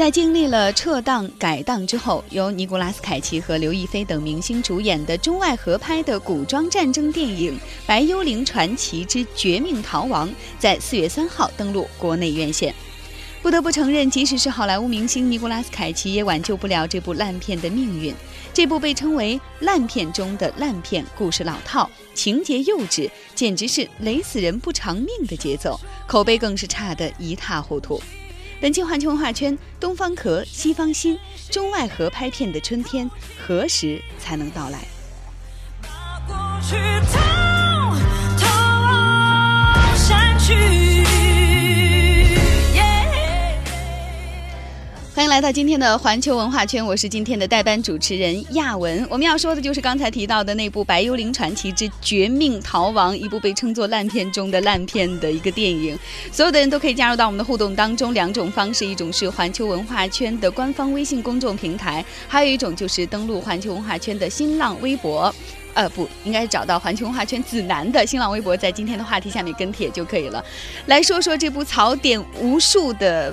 在经历了撤档、改档之后，由尼古拉斯凯奇和刘亦菲等明星主演的中外合拍的古装战争电影《白幽灵传奇之绝命逃亡》在四月三号登陆国内院线。不得不承认，即使是好莱坞明星尼古拉斯凯奇，也挽救不了这部烂片的命运。这部被称为烂片中的烂片，故事老套，情节幼稚，简直是雷死人不偿命的节奏，口碑更是差得一塌糊涂。本期环球文化圈，东方壳，西方心，中外合拍片的春天何时才能到来？把过去偷偷删去。欢迎来到今天的环球文化圈，我是今天的代班主持人亚文。我们要说的就是刚才提到的那部《白幽灵传奇之绝命逃亡》，一部被称作烂片中的烂片的一个电影。所有的人都可以加入到我们的互动当中，两种方式，一种是环球文化圈的官方微信公众平台，还有一种就是登录环球文化圈的新浪微博。呃，不应该找到环球文化圈子南的新浪微博，在今天的话题下面跟帖就可以了。来说说这部槽点无数的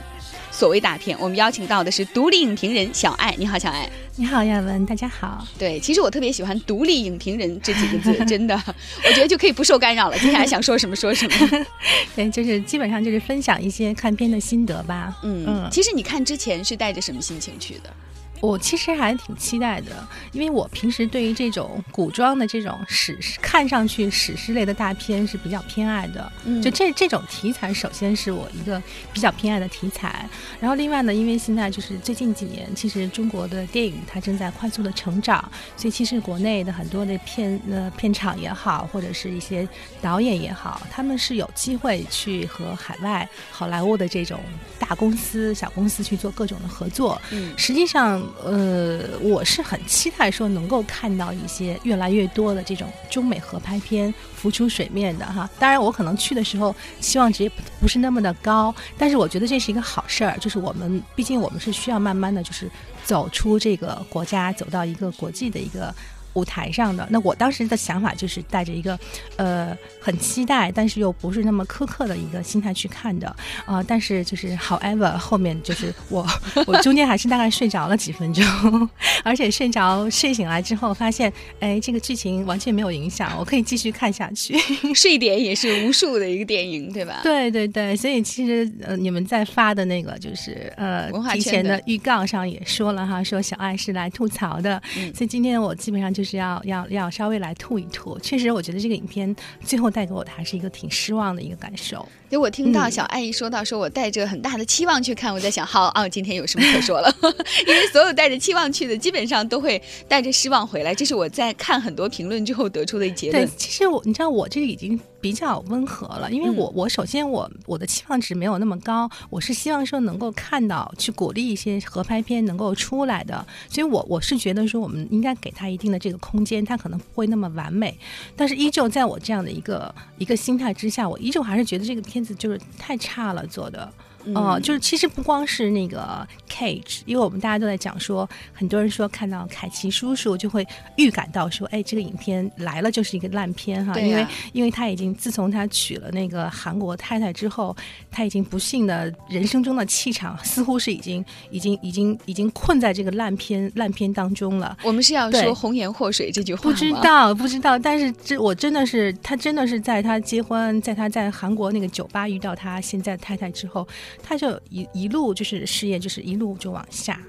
所谓大片，我们邀请到的是独立影评人小爱。你好，小爱。你好，亚文，大家好。对，其实我特别喜欢“独立影评人”这几个字，真的，我觉得就可以不受干扰了。接下来想说什么说什么。对，就是基本上就是分享一些看片的心得吧。嗯嗯，其实你看之前是带着什么心情去的？我其实还挺期待的，因为我平时对于这种古装的这种史诗，看上去史诗类的大片是比较偏爱的。嗯就这这种题材，首先是我一个比较偏爱的题材。然后另外呢，因为现在就是最近几年，其实中国的电影它正在快速的成长，所以其实国内的很多的片呃片场也好，或者是一些导演也好，他们是有机会去和海外好莱坞的这种大公司、小公司去做各种的合作。嗯实际上，呃，我是很期待说能够看到一些越来越多的这种中美合拍片浮出水面的哈。当然，我可能去的时候期望值也不不是那么的高，但是我觉得这是一个好事儿，就是我们毕竟我们是需要慢慢的就是走出这个国家，走到一个国际的一个。舞台上的。那我当时的想法就是带着一个，呃，很期待，但是又不是那么苛刻的一个心态去看的，啊、但是就是 however 后面就是我 我中间还是大概睡着了几分钟，而且睡着睡醒来之后发现，哎，这个剧情完全没有影响，我可以继续看下去。睡点也是无数的一个电影，对吧？对对对，所以其实呃，你们在发的那个就是呃文化圈提前的的。预告上也说了哈，说小爱是来吐槽的，嗯。所以今天我基本上就是要要要稍微来吐一吐。确实，我觉得这个影片最后带给我的还是一个挺失望的一个感受。就我听到嗯小爱一说到说我带着很大的期望去看，我在想，好啊，今天有什么可说了？因为所有带着期望去的，基本上都会带着失望回来。这是我在看很多评论之后得出的结对论，。其实我你知道我这个已经比较温和了，因为我、我首先我我的期望值没有那么高，我是希望说能够看到去鼓励一些合拍片能够出来的，所以我我是觉得说我们应该给他一定的这个空间，他可能不会那么完美，但是依旧在我这样的一个一个心态之下，我依旧还是觉得这个片子就是太差了做的。哦、就是其实不光是那个 Cage，因为我们大家都在讲说，很多人说看到凯奇叔叔就会预感到说，哎，这个影片来了就是一个烂片哈，啊因为因为他已经自从他娶了那个韩国太太之后，他已经不幸的人生中的气场似乎是已经已经已经已经困在这个烂片烂片当中了。我们是要说“红颜祸水”这句话不？知道，不知道，但是这我真的是，他真的是在他结婚，在他在韩国那个酒吧遇到他现在太太之后，他就一一路就是事业就是一路就往下，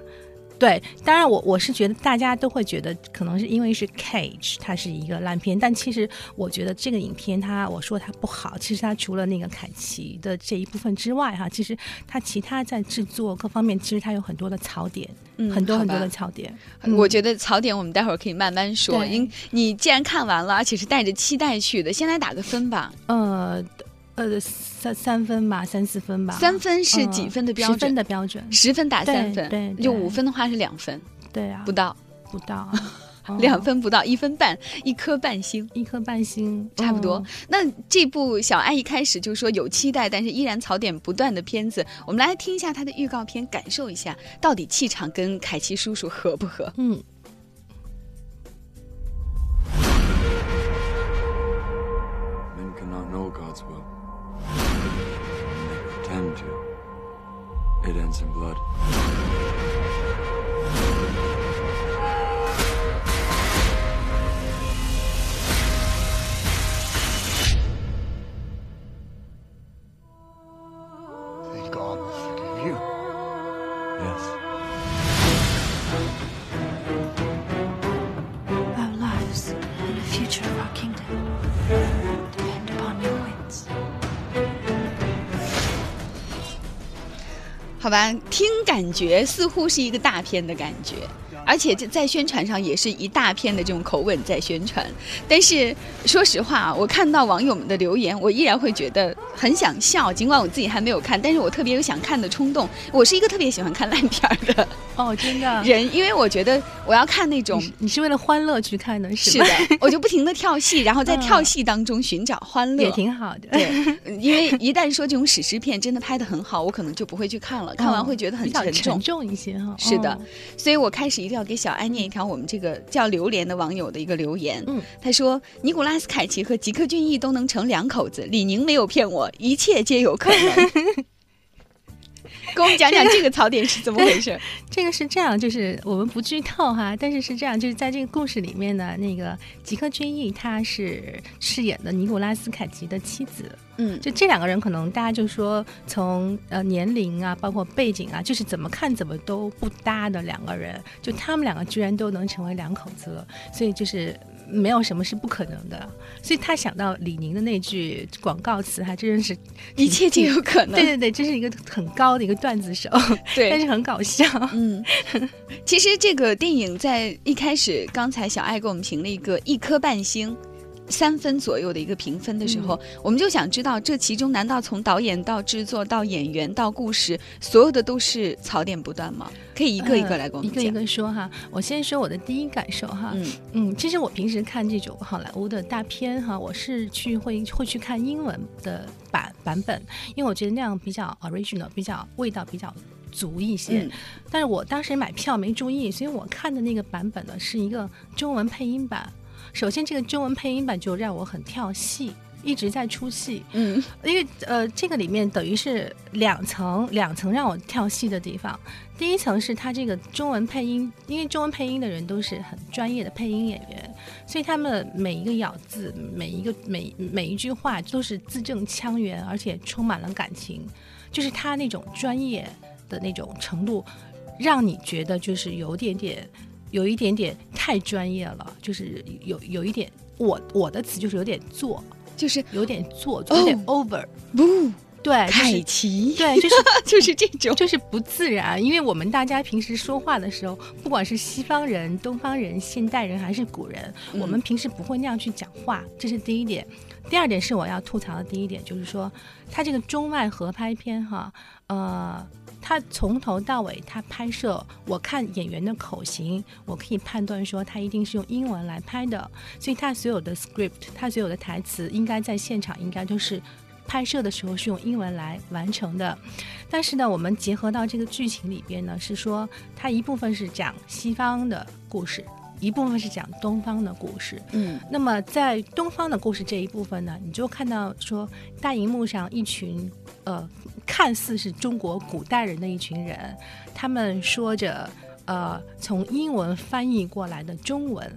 对，当然我我是觉得大家都会觉得可能是因为是 Cage，它是一个烂片，但其实我觉得这个影片它我说它不好，其实它除了那个凯奇的这一部分之外哈，其实它其他在制作各方面，其实它有很多的槽点，嗯很多很多的槽点。嗯我觉得槽点我们待会儿可以慢慢说。你既然看完了，而且是带着期待去的，先来打个分吧。呃呃三三分吧，三四分吧。三分是几嗯分的标准十分？的标准。十分打三分，对对就五分的话是两分，对啊，不到不到 哦两分不到，一分半，一颗半星。一颗半星，差不多哦。那这部小爱一开始就说有期待，但是依然槽点不断的片子，我们来听一下它的预告片，感受一下到底气场跟凯奇叔叔合不合？嗯。Ends in blood. 好吧，听感觉似乎是一个大片的感觉，而且这在宣传上也是一大片的这种口吻在宣传。但是说实话啊，我看到网友们的留言，我依然会觉得很想笑，尽管我自己还没有看，但是我特别有想看的冲动。我是一个特别喜欢看烂片儿的哦，真的。人，因为我觉得我要看那种你是为了欢乐去看的，是吧？的，我就不停的跳戏，然后在嗯跳戏当中寻找欢乐，也挺好的。对，因为一旦说这种史诗片真的拍的很好，我可能就不会去看了，看完会觉得很沉重。沉重一些哈。是的哦，所以我开始一定要给小安念一条我们这个叫榴莲的网友的一个留言。嗯，他说：“尼古拉斯凯奇和吉克隽逸都能成两口子，李宁没有骗我，一切皆有可能。”给我们讲讲这个槽点是怎么回事？这个是这样，就是我们不剧透哈，但是是这样，就是在这个故事里面呢，那个吉克隽逸他是饰演的尼古拉斯凯奇的妻子。嗯，就这两个人，可能大家就说从呃年龄啊，包括背景啊，就是怎么看怎么都不搭的两个人，就他们两个居然都能成为两口子了，所以就是没有什么是不可能的。所以他想到李宁的那句广告词，还真是一切皆有可能。对对对，这是一个很高的一个段子手，对但是很搞笑。嗯，其实这个电影在一开始，刚才小爱给我们评了一个一颗半星。三分左右的一个评分的时候，我们就想知道，这其中难道从导演到制作到演员到故事，所有的都是槽点不断吗？可以一个一个来跟我们。呃一个一个说哈。我先说我的第一感受哈。嗯嗯，其实我平时看这种好莱坞的大片哈，我是去会会去看英文的版版本，因为我觉得那样比较 original，比较味道比较足一些。嗯但是我当时买票没注意，所以我看的那个版本呢是一个中文配音版。首先，这个中文配音版就让我很跳戏，一直在出戏。嗯因为呃，这个里面等于是两层，两层让我跳戏的地方。第一层是他这个中文配音，因为中文配音的人都是很专业的配音演员，所以他们每一个咬字、每一个每每一句话都是字正腔圆，而且充满了感情，就是他那种专业的那种程度，让你觉得就是有点点，有一点点太专业了，就是有有一点，我我的词就是有点做，就是有点做作，有点 over，、不对，就凯是奇，对，就是 就是这种。就是不自然，因为我们大家平时说话的时候，不管是西方人、东方人、现代人还是古人，嗯我们平时不会那样去讲话，这是第一点。第二点是我要吐槽的第一点，就是说他这个中外合拍片哈，呃，他从头到尾他拍摄，我看演员的口型，我可以判断说他一定是用英文来拍的，所以他所有的 script，他所有的台词应该在现场应该都是。拍摄的时候是用英文来完成的，但是呢，我们结合到这个剧情里边呢，是说它一部分是讲西方的故事，一部分是讲东方的故事。嗯那么在东方的故事这一部分呢，你就看到说大荧幕上一群呃看似是中国古代人的一群人，他们说着呃从英文翻译过来的中文。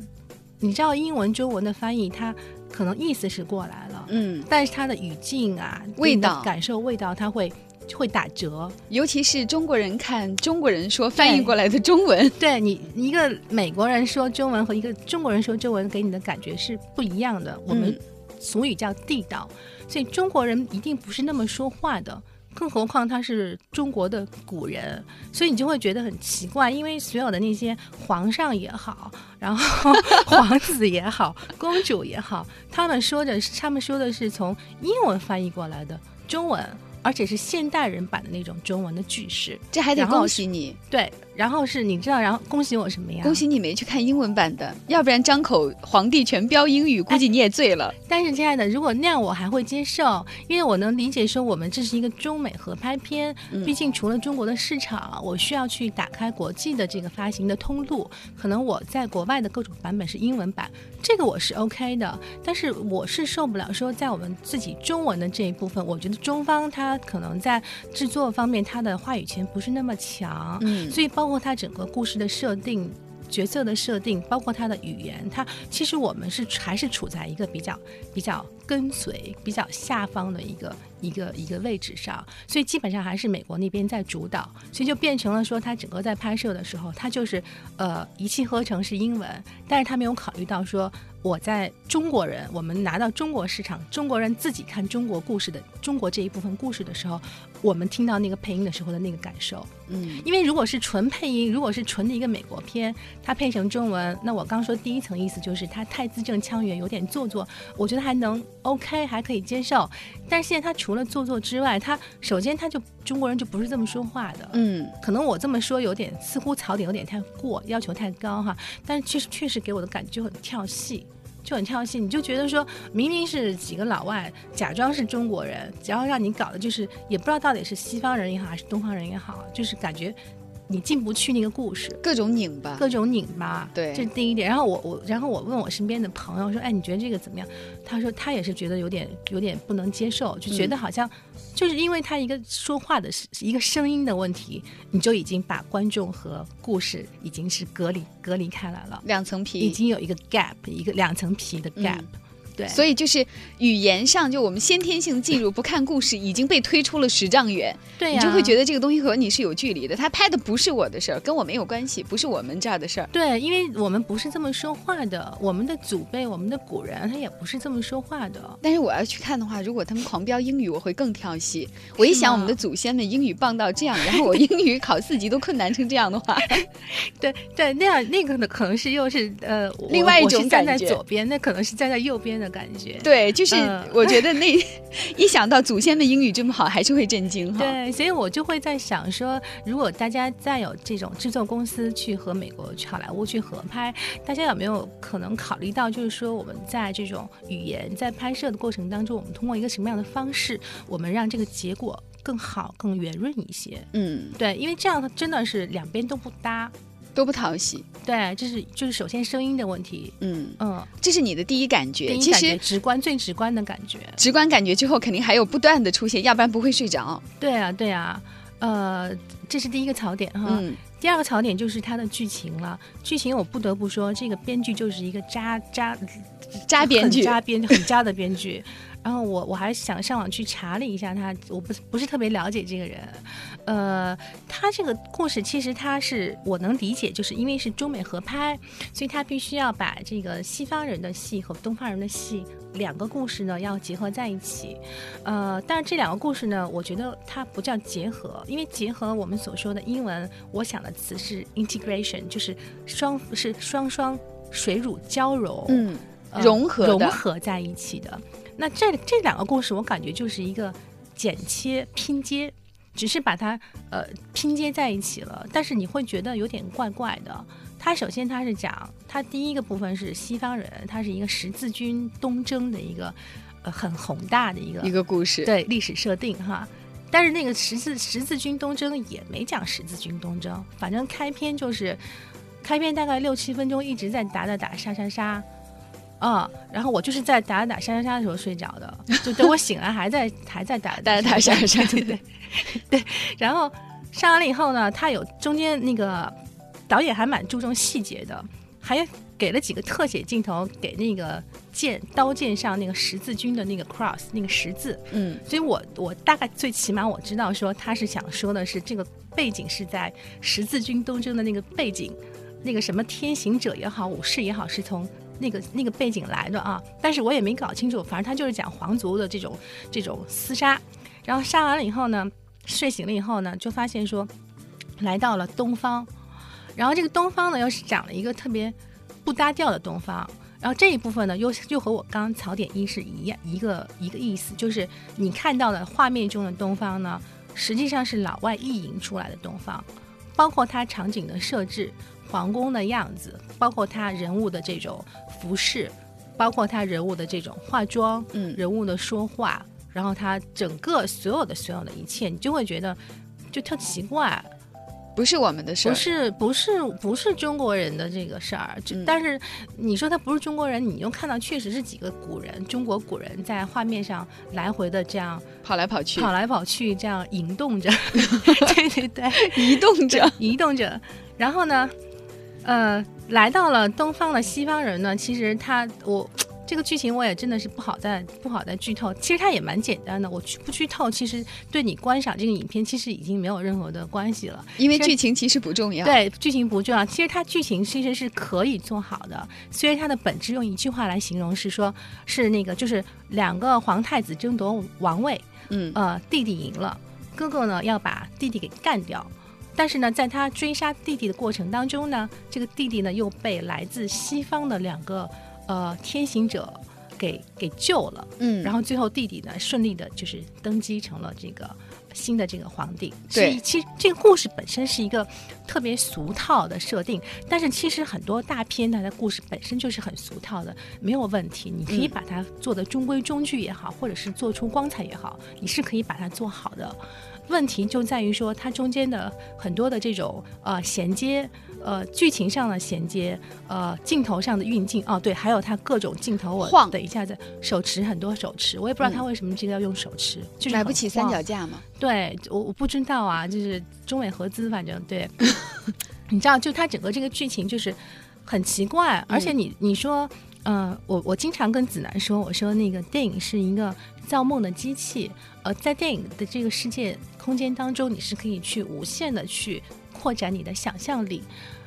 你知道英文中文的翻译，它可能意思是过来了，嗯但是它的语境啊、味道感受味道，它会会打折。尤其是中国人看中国人说翻译过来的中文，对你一个美国人说中文和一个中国人说中文给你的感觉是不一样的。我们嗯俗语叫地道，所以中国人一定不是那么说话的。更何况他是中国的古人，所以你就会觉得很奇怪，因为所有的那些皇上也好，然后皇子也好，公主也好，他们说的是他们说的是从英文翻译过来的中文，而且是现代人版的那种中文的句式。这还得恭喜你，对，然后是你知道，然后恭喜我什么呀？恭喜你没去看英文版的，要不然张口皇帝全标英语，估计你也醉了。但是，亲爱的，如果那样我还会接受，因为我能理解说我们这是一个中美合拍片，嗯毕竟除了中国的市场，我需要去打开国际的这个发行的通路，可能我在国外的各种版本是英文版，这个我是 OK 的。但是我是受不了说在我们自己中文的这一部分，我觉得中方他可能在制作方面他的话语权不是那么强，嗯所以包括他整个故事的设定。角色的设定，包括他的语言，他其实我们是还是处在一个比较比较跟随、比较下方的一个一个一个位置上，所以基本上还是美国那边在主导，所以就变成了说，他整个在拍摄的时候，他就是呃一气呵成是英文，但是他没有考虑到说我在中国人，我们拿到中国市场，中国人自己看中国故事的中国这一部分故事的时候，我们听到那个配音的时候的那个感受。嗯，因为如果是纯配音，如果是纯的一个美国片，它配成中文，那我刚说第一层意思就是它太字正腔圆，有点做作，我觉得还能 OK，还可以接受。但是现在他除了做作之外，他首先他就中国人就不是这么说话的，嗯，可能我这么说有点似乎槽点有点太过，要求太高哈，但是确实确实给我的感觉就很跳戏。就很跳戏，你就觉得说明明是几个老外假装是中国人，然后让你搞的就是也不知道到底是西方人也好还是东方人也好，就是感觉你进不去那个故事。各种拧巴。各种拧巴，对这是第一点。然后我我然后我问我身边的朋友说，哎，你觉得这个怎么样？他说他也是觉得有点有点不能接受，就觉得好像、就是因为他一个说话的是一个声音的问题，你就已经把观众和故事已经是隔离隔离开来了，两层皮已，经有一个 gap，一个两层皮的 gap，、对，所以就是语言上，就我们先天性进入不看故事，已经被推出了十丈远，你就会觉得这个东西和你是有距离的。他拍的不是我的事儿，跟我没有关系，不是我们这儿的事儿。对，因为我们不是这么说话的，我们的祖辈、我们的古人他也不是这么说话的。但是我要去看的话，如果他们狂飙英语，我会更跳戏。我一想，我们的祖先们英语棒到这样，然后我英语考四级都困难成这样的话，对对，那样那个呢，可能是又是呃，另外一种站在左边，那可能是站在右边的感觉。对，就是嗯 我觉得那 一想到祖先的英语这么好，还是会震惊哈。对，所以我就会在想说，如果大家再有这种制作公司去和美国去好莱坞去合拍，大家有没有可能考虑到，就是说我们在这种语言在拍摄的过程当中，我们通过一个什么样的方式，我们让这个结果更好、更圆润一些？嗯，对，因为这样真的是两边都不搭。都不讨喜。对，这是就是首先声音的问题，嗯，嗯，这是你的第一感觉。其实直观最直观的感觉。直观感觉之后，肯定还有不断的出现，要不然不会睡着。对啊，对啊，呃，这是第一个槽点哈。嗯，第二个槽点就是它的剧情了。剧情我不得不说，这个编剧就是一个渣渣渣编剧很渣编很渣的编剧。然后我我还想上网去查了一下他，我不不是特别了解这个人。呃，他这个故事其实他是我能理解，就是因为是中美合拍，所以他必须要把这个西方人的戏和东方人的戏两个故事呢要结合在一起。呃，但是这两个故事呢，我觉得它不叫结合，因为结合我们所说的英文，我想的词是 integration，就是双是双双水乳交融，嗯，呃融合的融合在一起的。那这这两个故事，我感觉就是一个剪切拼接，只是把它呃拼接在一起了，但是你会觉得有点怪怪的。它首先它是讲，它第一个部分是西方人，他是一个十字军东征的一个呃很宏大的一个一个故事。对历史设定哈。但是那个十字十字军东征也没讲十字军东征，反正开篇就是开篇大概六七分钟一直在打打打杀杀杀，啊、然后我就是在打打打杀杀杀的时候睡着的，就等我醒来还在还在打打打打杀杀对对对对，然后杀完了以后呢，他有中间那个导演还蛮注重细节的。还给了几个特写镜头给那个剑刀剑上那个十字军的那个 cross 那个十字，嗯所以我我大概最起码我知道说他是想说的是这个背景是在十字军东征的那个背景，那个什么天行者也好，武士也好，是从那个那个背景来的啊。但是我也没搞清楚，反正他就是讲皇族的这种这种厮杀，然后杀完了以后呢，睡醒了以后呢，就发现说来到了东方，然后这个东方呢又是讲了一个特别不搭调的东方。然后这一部分呢，又又和我刚刚槽点一是一样一个一个意思，就是你看到的画面中的东方呢，实际上是老外意淫出来的东方，包括它场景的设置、皇宫的样子，包括他人物的这种服饰，包括他人物的这种化妆，嗯人物的说话，然后他整个所有的所有的一切，你就会觉得就特奇怪，不是我们的事儿，不是不是不是中国人的这个事儿，就嗯但是你说他不是中国人，你又看到确实是几个古人，中国古人在画面上来回的这样跑来跑去，跑来跑去，这样移动着，对对对，移动着，移动着。然后呢，呃，来到了东方的西方人呢，其实他我。这个剧情我也真的是不好再不好再剧透，其实它也蛮简单的，我剧不剧透，其实对你观赏这个影片其实已经没有任何的关系了。因为剧情其实不重要。，对，剧情不重要，其实它剧情其实是可以做好的。虽然它的本质用一句话来形容是说，是那个就是两个皇太子争夺王位，嗯呃，弟弟赢了，哥哥呢要把弟弟给干掉。但是呢，在他追杀弟弟的过程当中呢，这个弟弟呢又被来自西方的两个呃天行者给给救了。嗯，然后最后弟弟呢顺利的就是登基成了这个新的这个皇帝。对所以其实这个故事本身是一个特别俗套的设定，但是其实很多大片它的故事本身就是很俗套的，没有问题。你可以嗯把它做的中规中矩也好，或者是做出光彩也好，你是可以把它做好的。问题就在于说，它中间的很多的这种呃衔接，呃剧情上的衔接，呃镜头上的运镜，哦对，还有它各种镜头，我晃。等一下子手持很多手持，我也不知道他为什么这个要用手持，就是买不起三脚架嘛。对我我不知道啊，就是中美合资，反正对，你知道，就它整个这个剧情就是很奇怪，而且你你说，呃，我我经常跟子楠说，我说那个电影是一个造梦的机器，呃，在电影的这个世界空间当中，你是可以去无限的去扩展你的想象力。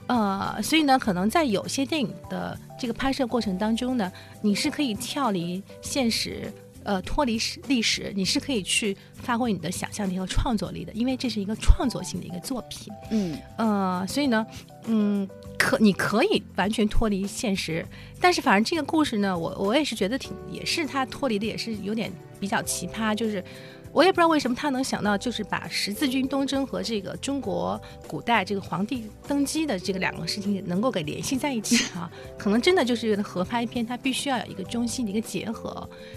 呃，所以呢，可能在有些电影的这个拍摄过程当中呢，你是可以跳离现实，呃，脱离史历史，你是可以去发挥你的想象力和创作力的，因为这是一个创作性的一个作品。嗯呃，所以呢，嗯，可你可以完全脱离现实，但是反正这个故事呢，我我也是觉得挺，也是他脱离的也是有点比较奇葩，就是我也不知道为什么他能想到，就是把十字军东征和这个中国古代这个皇帝登基的这个两个事情能够给联系在一起啊，可能真的就是合拍片，它必须要有一个中心的一个结合，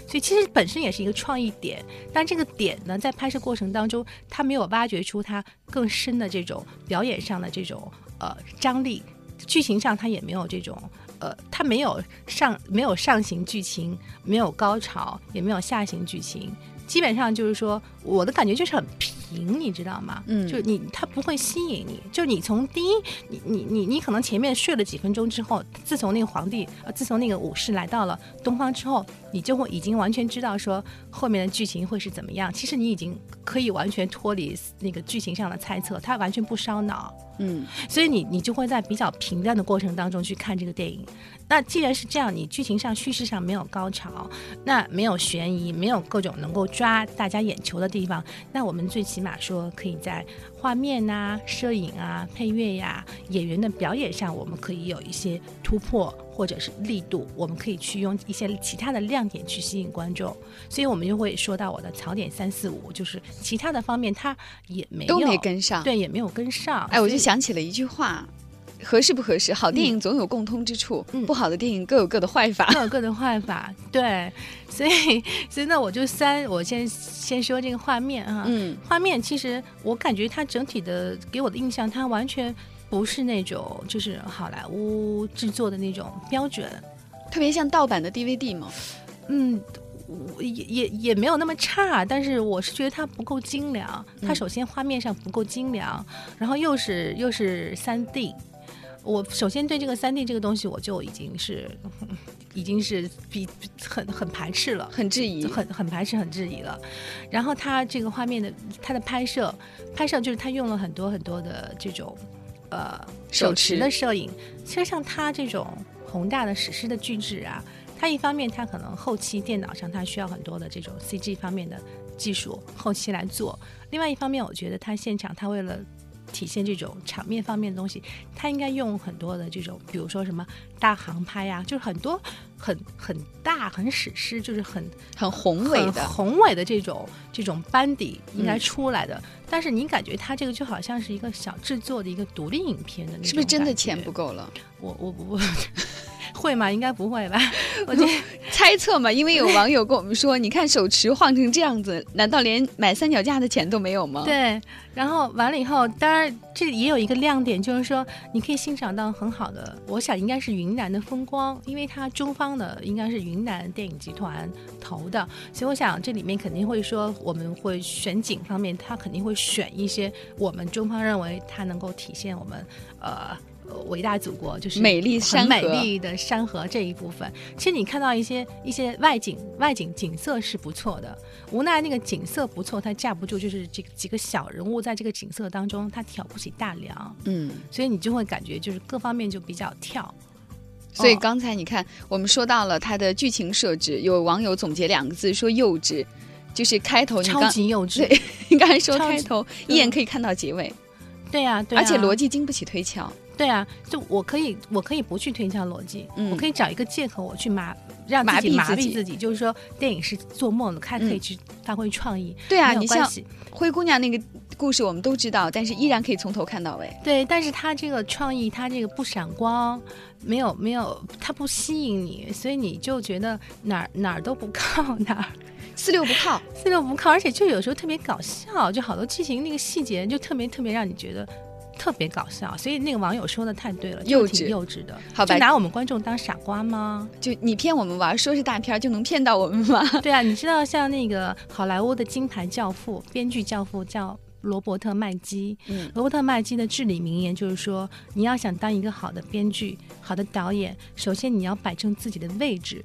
所以其实本身也是一个创意点，但这个点呢，在拍摄过程当中，他没有挖掘出它更深的这种表演上的这种呃张力，剧情上它也没有这种呃，它没有上没有上行剧情，没有高潮，也没有下行剧情，基本上就是说，我的感觉就是很平，你知道吗？嗯。就是你它不会吸引你，就你从第一，你你你你可能前面睡了几分钟之后，自从那个皇帝呃，自从那个武士来到了东方之后，你就会已经完全知道说后面的剧情会是怎么样。其实你已经可以完全脱离那个剧情上的猜测，它完全不烧脑。嗯所以你你就会在比较平淡的过程当中去看这个电影。那既然是这样，你剧情上、叙事上没有高潮，那没有悬疑，没有各种能够抓大家眼球的地方，那我们最起码说可以在画面呐、摄影啊、配乐呀、演员的表演上，我们可以有一些突破或者是力度，我们可以去用一些其他的亮点去吸引观众。所以我们就会说到我的槽点三四五，就是其他的方面它也没有都没跟上。对，也没有跟上。哎，我就想起了一句话。合适不合适？好电影总有共通之处，嗯不好的电影各有各的坏法。各有各的坏法，对，所以所以那我就三，我先先说这个画面啊，嗯画面其实我感觉它整体的给我的印象，它完全不是那种就是好莱坞制作的那种标准，特别像盗版的 DVD 嘛。嗯。我也也也没有那么差，但是我是觉得它不够精良。它嗯首先画面上不够精良，然后又是又是三 D，我首先对这个三 D 这个东西，我就已经是 已经是比很很排斥了。很质疑，很很排斥、很质疑了。然后它这个画面的它的拍摄，拍摄就是它用了很多很多的这种呃手持的摄影。其实像他这种宏大的史诗的巨制啊，他一方面他可能后期电脑上他需要很多的这种 CG 方面的技术后期来做，另外一方面我觉得他现场他为了体现这种场面方面的东西，他应该用很多的这种，比如说什么大航拍呀、就是很多很很大、很史诗，就是很很宏伟很的，宏伟的这种这种班底应该嗯出来的。但是你感觉他这个就好像是一个小制作的一个独立影片的那种是不是真的钱不？够了？我我我我 会吗？应该不会吧？我觉得猜测嘛，因为有网友跟我们说，你看手持晃成这样子，难道连买三脚架的钱都没有吗？，对，然后完了以后，当然这也有一个亮点，就是说你可以欣赏到很好的，我想应该是云南的风光，因为它中方的应该是云南电影集团投的，所以我想这里面肯定会说我们会选景方面，它肯定会选一些我们中方认为它能够体现我们呃。呃伟大祖国就是美丽山河。美丽的山河这一部分，其实你看到一些一些外景，外景景色是不错的，无奈那个景色不错，它架不住就是这几个小人物在这个景色当中，它挑不起大梁，嗯。所以你就会感觉就是各方面就比较跳。哦所以刚才你看，我们说到了它的剧情设置，有网友总结两个字说幼稚，就是开头你超级幼稚，对 你刚才说开头一眼可以看到结尾，对呀、对呀、而且逻辑经不起推敲。对啊，就我可以，我可以不去推敲逻辑，嗯我可以找一个借口，我去麻让自己麻痹自己就是说电影是做梦的，它可以嗯去发挥创意，对啊，你像。灰姑娘那个故事我们都知道，但是依然可以从头看到尾。对，但是它这个创意，它这个不闪光，没有没有，它不吸引你，所以你就觉得哪儿哪儿都不靠哪儿，四六不靠，四六不靠，而且就有时候特别搞笑，就好多剧情那个细节就特别特别让你觉得。特别搞笑，所以那个网友说的太对了，幼稚。幼稚的，好吧。就拿我们观众当傻瓜吗？就你骗我们玩，说是大片就能骗到我们吗？对啊，你知道像那个好莱坞的金牌教父、编剧教父叫罗伯特麦基，嗯，罗伯特麦基的至理名言就是说，你要想当一个好的编剧、好的导演，首先你要摆正自己的位置，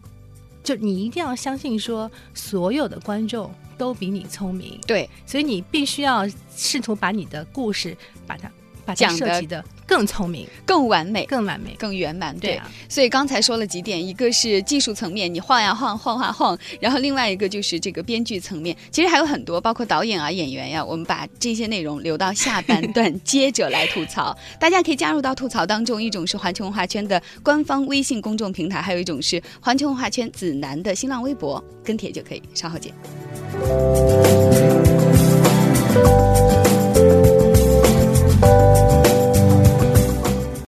就你一定要相信说，所有的观众都比你聪明，对，所以你必须要试图把你的故事把它讲的更聪明、更完美，更完美。更圆满。对啊，所以刚才说了几点，一个是技术层面，你晃呀晃，晃啊晃，然后另外一个就是这个编剧层面，其实还有很多，包括导演啊、演员呀、我们把这些内容留到下半 段接着来吐槽。大家可以加入到吐槽当中，一种是环球文化圈的官方微信公众平台，还有一种是环球文化圈子南的新浪微博，跟帖就可以。稍后见。